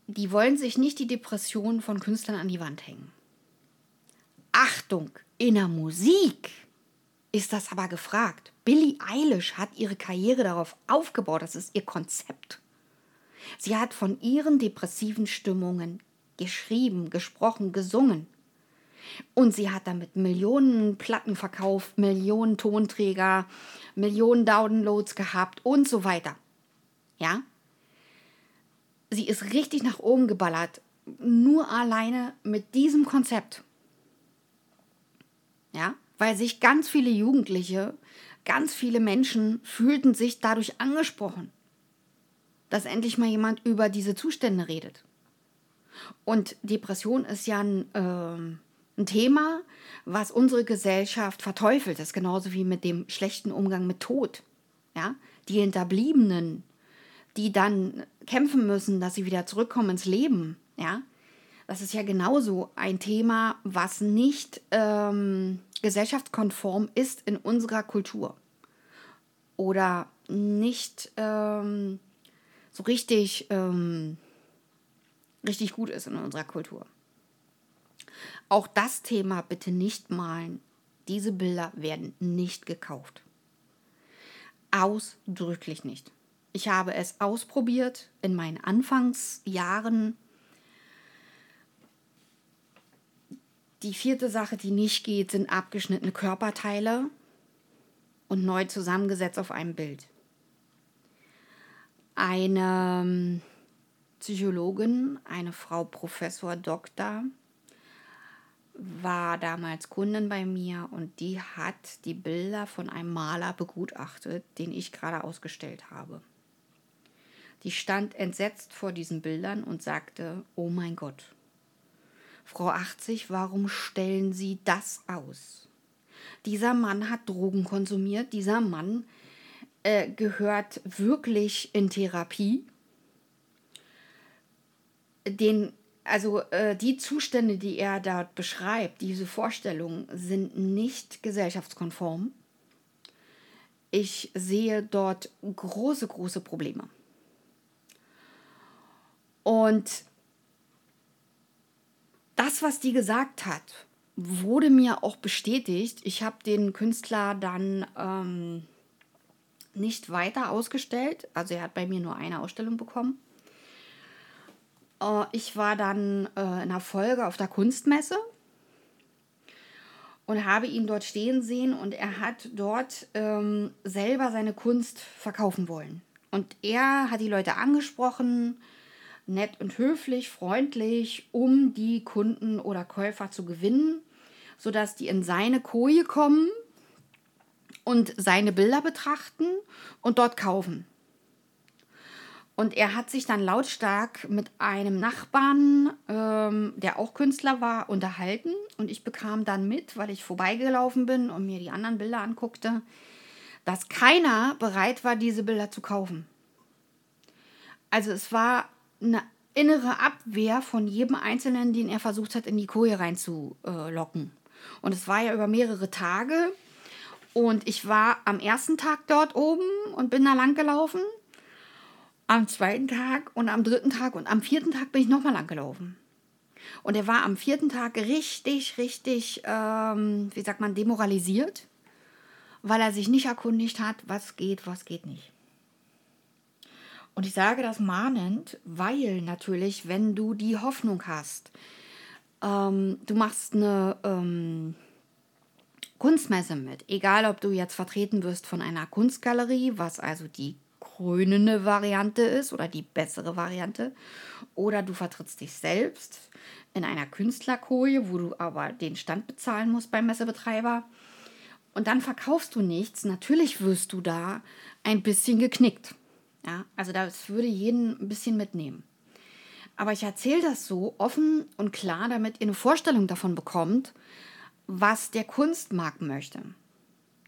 Die wollen sich nicht die Depression von Künstlern an die Wand hängen. Achtung, in der Musik ist das aber gefragt. Billie Eilish hat ihre Karriere darauf aufgebaut, das ist ihr Konzept. Sie hat von ihren depressiven Stimmungen geschrieben, gesprochen, gesungen. Und sie hat damit Millionen Platten verkauft, Millionen Tonträger, Millionen Downloads gehabt und so weiter. Ja? Sie ist richtig nach oben geballert, nur alleine mit diesem Konzept. Ja? Weil sich ganz viele Jugendliche, ganz viele Menschen fühlten sich dadurch angesprochen, dass endlich mal jemand über diese Zustände redet. Und Depression ist ja ein, äh, ein Thema, was unsere Gesellschaft verteufelt. Das ist genauso wie mit dem schlechten Umgang mit Tod. Ja? Die Hinterbliebenen, die dann kämpfen müssen, dass sie wieder zurückkommen ins Leben. Ja? Das ist ja genauso ein Thema, was nicht ähm, gesellschaftskonform ist in unserer Kultur. Oder nicht ähm, so richtig, ähm, richtig gut ist in unserer Kultur. Auch das Thema bitte nicht malen. Diese Bilder werden nicht gekauft. Ausdrücklich nicht. Ich habe es ausprobiert in meinen Anfangsjahren. Die vierte Sache, die nicht geht, sind abgeschnittene Körperteile und neu zusammengesetzt auf einem Bild. Eine ähm, Psychologin, eine Frau Professor Doktor, war damals Kundin bei mir und die hat die Bilder von einem Maler begutachtet, den ich gerade ausgestellt habe. Die stand entsetzt vor diesen Bildern und sagte, oh mein Gott, Frau 80, warum stellen Sie das aus? Dieser Mann hat Drogen konsumiert, dieser Mann äh, gehört wirklich in Therapie. Den also äh, die Zustände, die er dort beschreibt, diese Vorstellungen sind nicht gesellschaftskonform. Ich sehe dort große, große Probleme. Und das, was die gesagt hat, wurde mir auch bestätigt. Ich habe den Künstler dann ähm, nicht weiter ausgestellt. Also er hat bei mir nur eine Ausstellung bekommen. Äh, ich war dann äh, in einer Folge auf der Kunstmesse und habe ihn dort stehen sehen und er hat dort ähm, selber seine Kunst verkaufen wollen. Und er hat die Leute angesprochen, nett und höflich, freundlich, um die Kunden oder Käufer zu gewinnen, sodass die in seine Koje kommen und seine Bilder betrachten und dort kaufen. Und er hat sich dann lautstark mit einem Nachbarn, ähm, der auch Künstler war, unterhalten. Und ich bekam dann mit, weil ich vorbeigelaufen bin und mir die anderen Bilder anguckte, dass keiner bereit war, diese Bilder zu kaufen. Also es war eine innere Abwehr von jedem Einzelnen, den er versucht hat, in die Koje reinzulocken. Und es war ja über mehrere Tage. Und ich war am ersten Tag dort oben und bin da lang gelaufen am zweiten Tag und am dritten Tag und am vierten Tag bin ich nochmal lang gelaufen. Und er war am vierten Tag richtig, richtig, ähm, wie sagt man, demoralisiert, weil er sich nicht erkundigt hat, was geht, was geht nicht. Und ich sage das mahnend, weil natürlich, wenn du die Hoffnung hast, ähm, du machst eine ähm, Kunstmesse mit, egal ob du jetzt vertreten wirst von einer Kunstgalerie, was also die krönende Variante ist oder die bessere Variante. Oder du vertrittst dich selbst. in einer Künstlerkoje, wo du aber den Stand bezahlen musst beim Messebetreiber. Und dann verkaufst du nichts. Natürlich wirst du da ein bisschen geknickt. Ja, also das würde jeden ein bisschen mitnehmen. Aber ich erzähle das so offen und klar, damit ihr eine Vorstellung davon bekommt, was der Kunstmarkt möchte.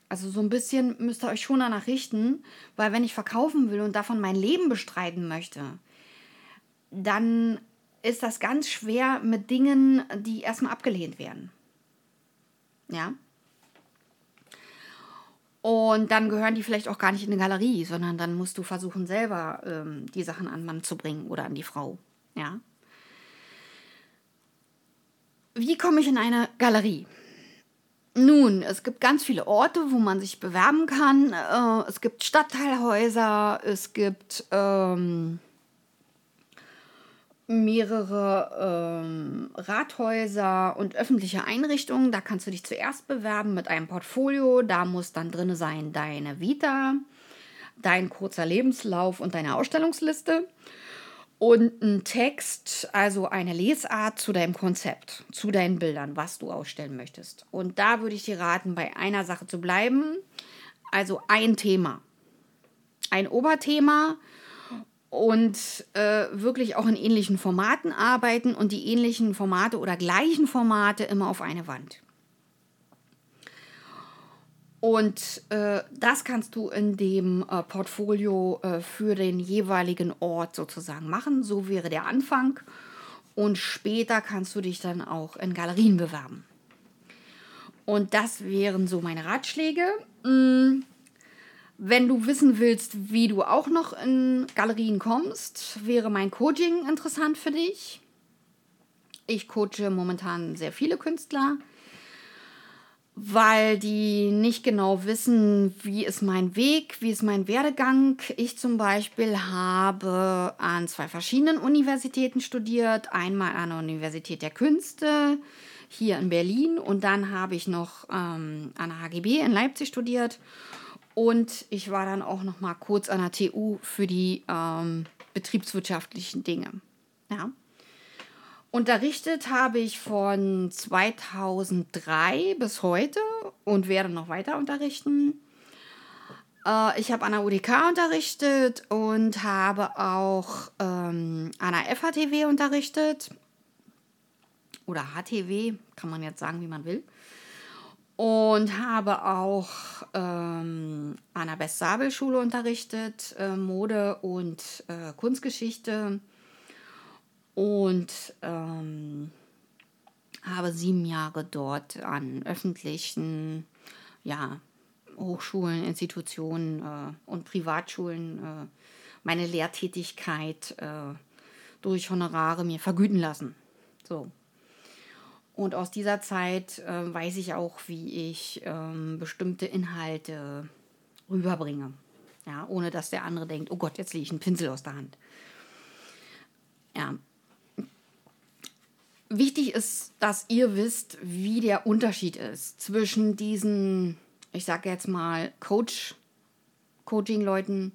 Also so ein bisschen müsst ihr euch schon danach richten, weil wenn ich verkaufen will und davon mein Leben bestreiten möchte, dann ist das ganz schwer mit Dingen, die erstmal abgelehnt werden. Ja. Und dann gehören die vielleicht auch gar nicht in eine Galerie, sondern dann musst du versuchen, selber ähm, die Sachen an Mann zu bringen oder an die Frau. Ja. Wie komme ich in eine Galerie? Nun, es gibt ganz viele Orte, wo man sich bewerben kann. Äh, es gibt Stadtteilhäuser, es gibt ähm, mehrere ähm, Rathäuser und öffentliche Einrichtungen. Da kannst du dich zuerst bewerben mit einem Portfolio. Da muss dann drin sein deine Vita, dein kurzer Lebenslauf und deine Ausstellungsliste. Und ein Text, also eine Lesart zu deinem Konzept, zu deinen Bildern, was du ausstellen möchtest. Und da würde ich dir raten, bei einer Sache zu bleiben. Also ein Thema. Ein Oberthema und äh, wirklich auch in ähnlichen Formaten arbeiten und die ähnlichen Formate oder gleichen Formate immer auf eine Wand. Und äh, das kannst du in dem äh, Portfolio äh, für den jeweiligen Ort sozusagen machen. So wäre der Anfang. Und später kannst du dich dann auch in Galerien bewerben. Und das wären so meine Ratschläge. Hm wenn du wissen willst, wie du auch noch in Galerien kommst, wäre mein Coaching interessant für dich. Ich coache momentan sehr viele Künstler, weil die nicht genau wissen, wie ist mein Weg, wie ist mein Werdegang. Ich zum Beispiel habe an zwei verschiedenen Universitäten studiert. Einmal an der Universität der Künste hier in Berlin und dann habe ich noch ähm, an der HGB in Leipzig studiert. Und ich war dann auch noch mal kurz an der TU für die ähm, betriebswirtschaftlichen Dinge. Ja. Unterrichtet habe ich von 2003 bis heute und werde noch weiter unterrichten. Äh, ich habe an der UDK unterrichtet und habe auch ähm, an der FHTW unterrichtet. Oder HTW, kann man jetzt sagen, wie man will und habe auch ähm, an der Best-Sabel-Schule unterrichtet, äh, Mode und äh, Kunstgeschichte und ähm, habe sieben Jahre dort an öffentlichen ja, Hochschulen, Institutionen äh, und Privatschulen äh, meine Lehrtätigkeit äh, durch Honorare mir vergüten lassen. So, und aus dieser Zeit äh, weiß ich auch, wie ich ähm, bestimmte Inhalte rüberbringe. Ja, ohne dass der andere denkt, oh Gott, jetzt lege ich einen Pinsel aus der Hand. Ja. Wichtig ist, dass ihr wisst, wie der Unterschied ist zwischen diesen, ich sage jetzt mal, Coach, Coaching-Leuten,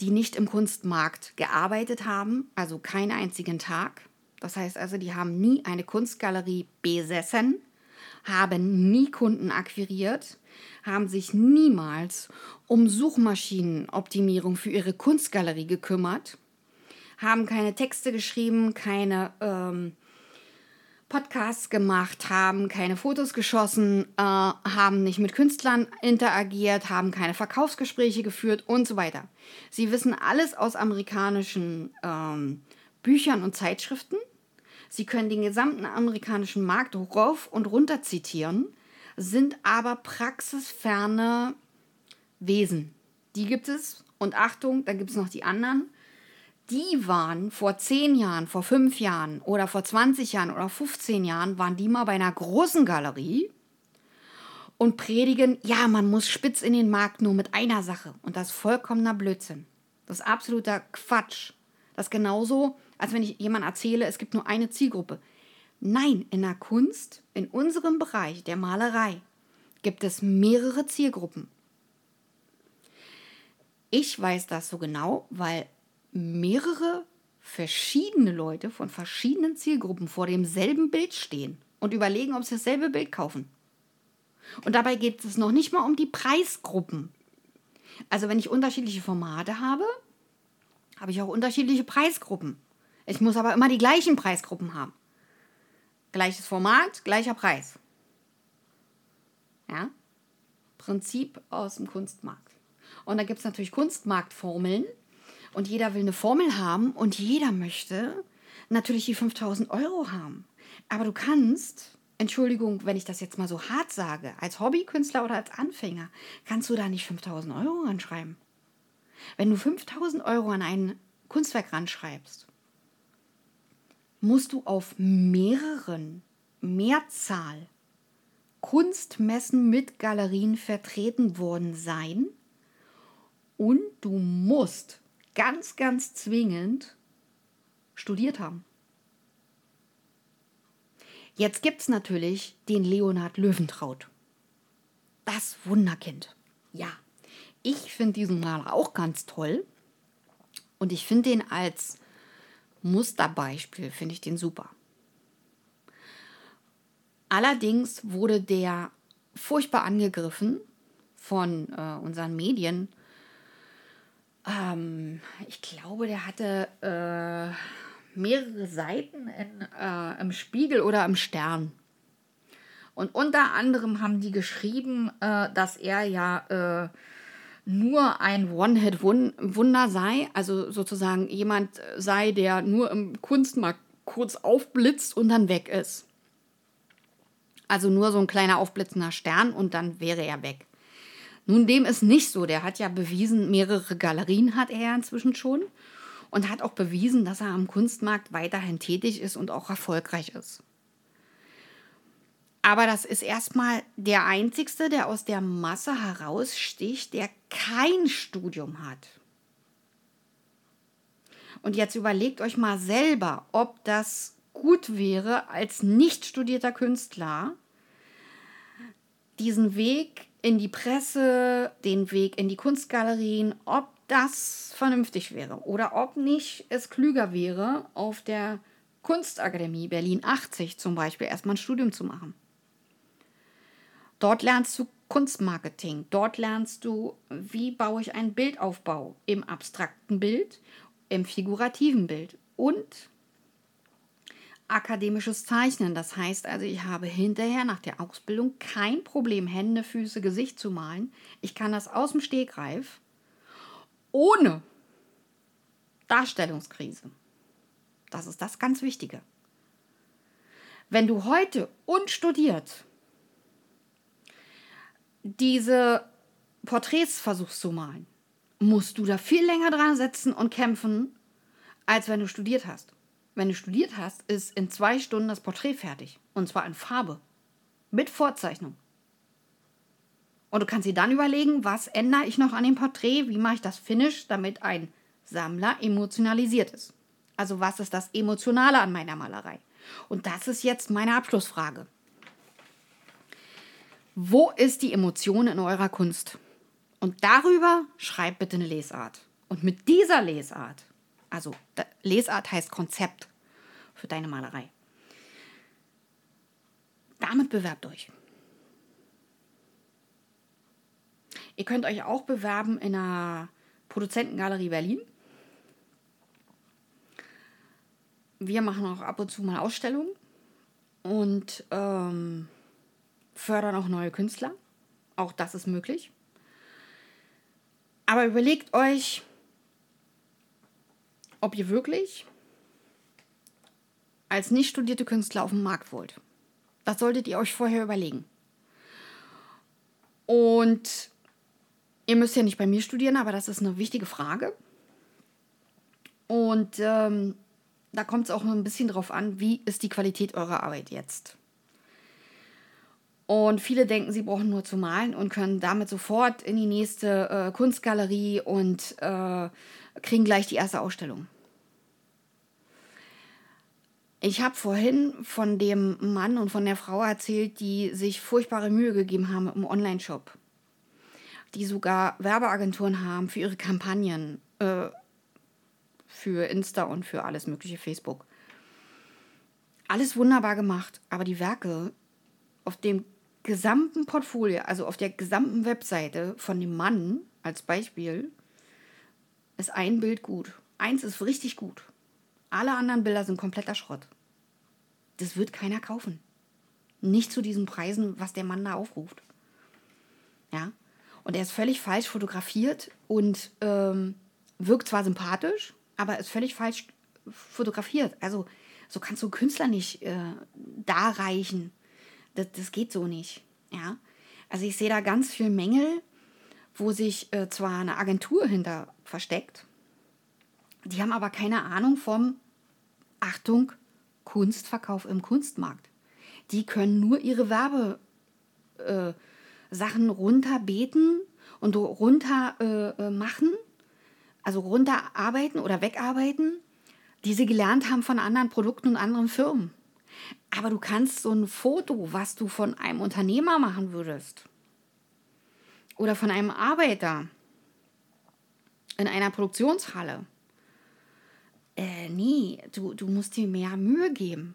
die nicht im Kunstmarkt gearbeitet haben, also keinen einzigen Tag, das heißt also, die haben nie eine Kunstgalerie besessen, haben nie Kunden akquiriert, haben sich niemals um Suchmaschinenoptimierung für ihre Kunstgalerie gekümmert, haben keine Texte geschrieben, keine ähm, Podcasts gemacht, haben keine Fotos geschossen, äh, haben nicht mit Künstlern interagiert, haben keine Verkaufsgespräche geführt und so weiter. Sie wissen alles aus amerikanischen ähm, Büchern und Zeitschriften Sie können den gesamten amerikanischen Markt rauf und runter zitieren, sind aber praxisferne Wesen. Die gibt es. Und Achtung, da gibt es noch die anderen. Die waren vor 10 Jahren, vor 5 Jahren oder vor 20 Jahren oder 15 Jahren, waren die mal bei einer großen Galerie und predigen, ja, man muss spitz in den Markt nur mit einer Sache. Und das ist vollkommener Blödsinn. Das ist absoluter Quatsch. Das ist genauso, als wenn ich jemand erzähle, es gibt nur eine Zielgruppe. Nein, in der Kunst, in unserem Bereich der Malerei, gibt es mehrere Zielgruppen. Ich weiß das so genau, weil mehrere verschiedene Leute von verschiedenen Zielgruppen vor demselben Bild stehen und überlegen, ob sie dasselbe Bild kaufen. Und dabei geht es noch nicht mal um die Preisgruppen. Also wenn ich unterschiedliche Formate habe, habe ich auch unterschiedliche Preisgruppen. Ich muss aber immer die gleichen Preisgruppen haben. Gleiches Format, gleicher Preis. Ja? Prinzip aus dem Kunstmarkt. Und da gibt es natürlich Kunstmarktformeln. Und jeder will eine Formel haben und jeder möchte natürlich die 5000 Euro haben. Aber du kannst, Entschuldigung, wenn ich das jetzt mal so hart sage, als Hobbykünstler oder als Anfänger, kannst du da nicht 5000 Euro ranschreiben. Wenn du 5000 Euro an ein Kunstwerk ranschreibst, musst du auf mehreren, Mehrzahl Kunstmessen mit Galerien vertreten worden sein und du musst ganz, ganz zwingend studiert haben. Jetzt gibt es natürlich den Leonhard Löwentraut. Das Wunderkind. Ja, ich finde diesen Maler auch ganz toll. Und ich finde den als Musterbeispiel, finde ich den super. Allerdings wurde der furchtbar angegriffen von äh, unseren Medien. Ähm, ich glaube, der hatte äh, mehrere Seiten in, äh, im Spiegel oder im Stern. Und unter anderem haben die geschrieben, äh, dass er ja äh, nur ein One-Hit-Wunder sei, also sozusagen jemand sei, der nur im Kunstmarkt kurz aufblitzt und dann weg ist. Also nur so ein kleiner aufblitzender Stern und dann wäre er weg. Nun, dem ist nicht so. Der hat ja bewiesen, mehrere Galerien hat er inzwischen schon und hat auch bewiesen, dass er am Kunstmarkt weiterhin tätig ist und auch erfolgreich ist. Aber das ist erstmal der Einzigste, der aus der Masse heraussticht, der kein Studium hat. Und jetzt überlegt euch mal selber, ob das gut wäre, als nicht studierter Künstler diesen Weg in die Presse, den Weg in die Kunstgalerien, ob das vernünftig wäre oder ob nicht es klüger wäre, auf der Kunstakademie Berlin 80 zum Beispiel erstmal ein Studium zu machen. Dort lernst du Kunstmarketing. Dort lernst du, wie baue ich einen Bildaufbau im abstrakten Bild, im figurativen Bild und akademisches Zeichnen. Das heißt also, ich habe hinterher nach der Ausbildung kein Problem, Hände, Füße, Gesicht zu malen. Ich kann das aus dem Stegreif ohne Darstellungskrise. Das ist das ganz Wichtige. Wenn du heute unstudiert diese Porträts versuchst zu malen, musst du da viel länger dran setzen und kämpfen, als wenn du studiert hast. Wenn du studiert hast, ist in zwei Stunden das Porträt fertig. Und zwar in Farbe. Mit Vorzeichnung. Und du kannst dir dann überlegen, was ändere ich noch an dem Porträt, wie mache ich das Finish, damit ein Sammler emotionalisiert ist. Also was ist das Emotionale an meiner Malerei? Und das ist jetzt meine Abschlussfrage. Wo ist die Emotion in eurer Kunst? Und darüber schreibt bitte eine Lesart. Und mit dieser Lesart, also Lesart heißt Konzept für deine Malerei, damit bewerbt euch. Ihr könnt euch auch bewerben in einer Produzentengalerie Berlin. Wir machen auch ab und zu mal Ausstellungen und ähm, fördern auch neue Künstler. Auch das ist möglich. Aber überlegt euch, ob ihr wirklich als nicht studierte Künstler auf den Markt wollt. Das solltet ihr euch vorher überlegen. Und ihr müsst ja nicht bei mir studieren, aber das ist eine wichtige Frage. Und ähm, da kommt es auch ein bisschen drauf an, wie ist die Qualität eurer Arbeit jetzt. Und viele denken, sie brauchen nur zu malen und können damit sofort in die nächste äh, Kunstgalerie und äh, kriegen gleich die erste Ausstellung. Ich habe vorhin von dem Mann und von der Frau erzählt, die sich furchtbare Mühe gegeben haben im Online-Shop. Die sogar Werbeagenturen haben für ihre Kampagnen. Äh, für Insta und für alles mögliche Facebook. Alles wunderbar gemacht, aber die Werke auf dem gesamten Portfolio, also auf der gesamten Webseite von dem Mann als Beispiel, ist ein Bild gut. Eins ist richtig gut. Alle anderen Bilder sind kompletter Schrott. Das wird keiner kaufen. Nicht zu diesen Preisen, was der Mann da aufruft. Ja. Und er ist völlig falsch fotografiert und ähm, wirkt zwar sympathisch, aber ist völlig falsch fotografiert. Also so kannst du Künstler nicht äh, darreichen. Das, das geht so nicht. Ja. Also ich sehe da ganz viel Mängel, wo sich äh, zwar eine Agentur hinter versteckt, die haben aber keine Ahnung vom, Achtung, Kunstverkauf im Kunstmarkt. Die können nur ihre Werbesachen äh, runterbeten und runter äh, äh, machen, also runterarbeiten oder wegarbeiten, die sie gelernt haben von anderen Produkten und anderen Firmen. Aber du kannst so ein Foto, was du von einem Unternehmer machen würdest oder von einem Arbeiter in einer Produktionshalle, äh, nee, du, du musst dir mehr Mühe geben.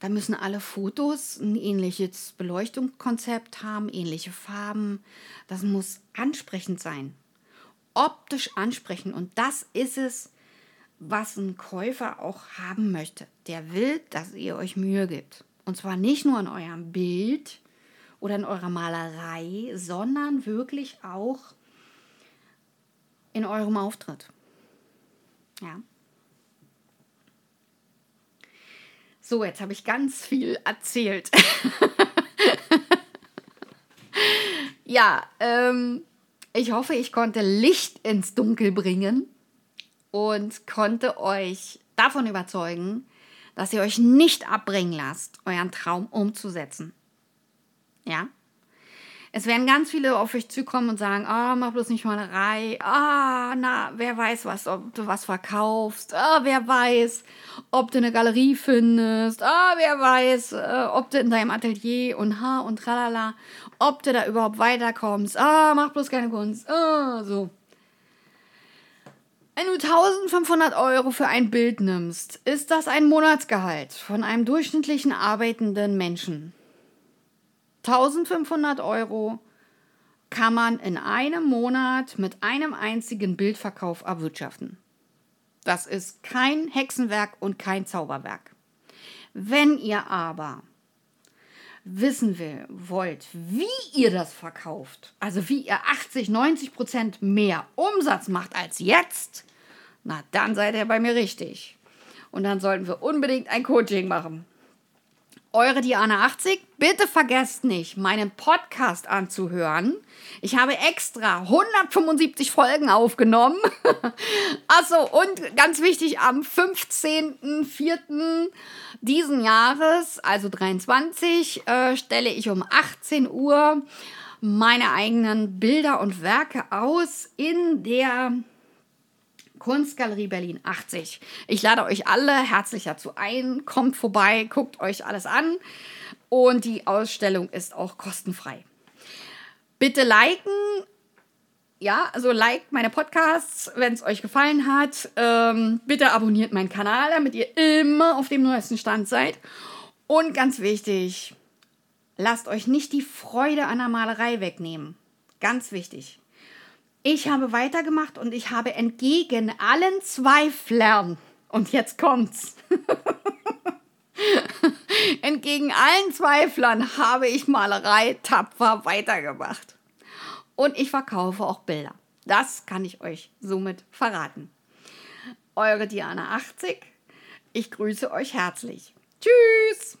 Da müssen alle Fotos ein ähnliches Beleuchtungskonzept haben, ähnliche Farben. Das muss ansprechend sein. Optisch ansprechend. Und das ist es, was ein Käufer auch haben möchte. Der will, dass ihr euch Mühe gibt. Und zwar nicht nur in eurem Bild oder in eurer Malerei, sondern wirklich auch in eurem Auftritt. Ja. So, jetzt habe ich ganz viel erzählt. ja, ähm, ich hoffe, ich konnte Licht ins Dunkel bringen und konnte euch davon überzeugen, dass ihr euch nicht abbringen lasst, euren Traum umzusetzen. Ja? Es werden ganz viele auf euch zukommen und sagen, ah, oh, mach bloß nicht Malerei. Ah, na, wer weiß was, ob du was verkaufst. Ah, wer weiß, ob du eine Galerie findest. Ah, wer weiß, äh, ob du in deinem Atelier und ha und tralala, ob du da überhaupt weiterkommst. Ah, mach bloß keine Kunst. Ah, so. Wenn du 1500 Euro für ein Bild nimmst, ist das ein Monatsgehalt von einem durchschnittlichen arbeitenden Menschen. 1500 Euro kann man in einem Monat mit einem einzigen Bildverkauf erwirtschaften. Das ist kein Hexenwerk und kein Zauberwerk. Wenn ihr aber wissen will, wollt, wie ihr das verkauft, also wie ihr 80, 90 Prozent mehr Umsatz macht als jetzt, na dann seid ihr bei mir richtig. Und dann sollten wir unbedingt ein Coaching machen eure Diana 80. Bitte vergesst nicht, meinen Podcast anzuhören. Ich habe extra 175 Folgen aufgenommen. Achso, und ganz wichtig, am 15.04. diesen Jahres, also 23, äh, stelle ich um 18 Uhr meine eigenen Bilder und Werke aus in der Kunstgalerie Berlin 80. Ich lade euch alle herzlich dazu ein. Kommt vorbei, guckt euch alles an. Und die Ausstellung ist auch kostenfrei. Bitte liken. Ja, also liked meine Podcasts, wenn es euch gefallen hat. Ähm, bitte abonniert meinen Kanal, damit ihr immer auf dem neuesten Stand seid. Und ganz wichtig, lasst euch nicht die Freude an der Malerei wegnehmen. Ganz wichtig. Ich habe weitergemacht und ich habe entgegen allen Zweiflern, und jetzt kommt's, entgegen allen Zweiflern habe ich Malerei tapfer weitergemacht. Und ich verkaufe auch Bilder. Das kann ich euch somit verraten. Eure Diana 80. Ich grüße euch herzlich. Tschüss.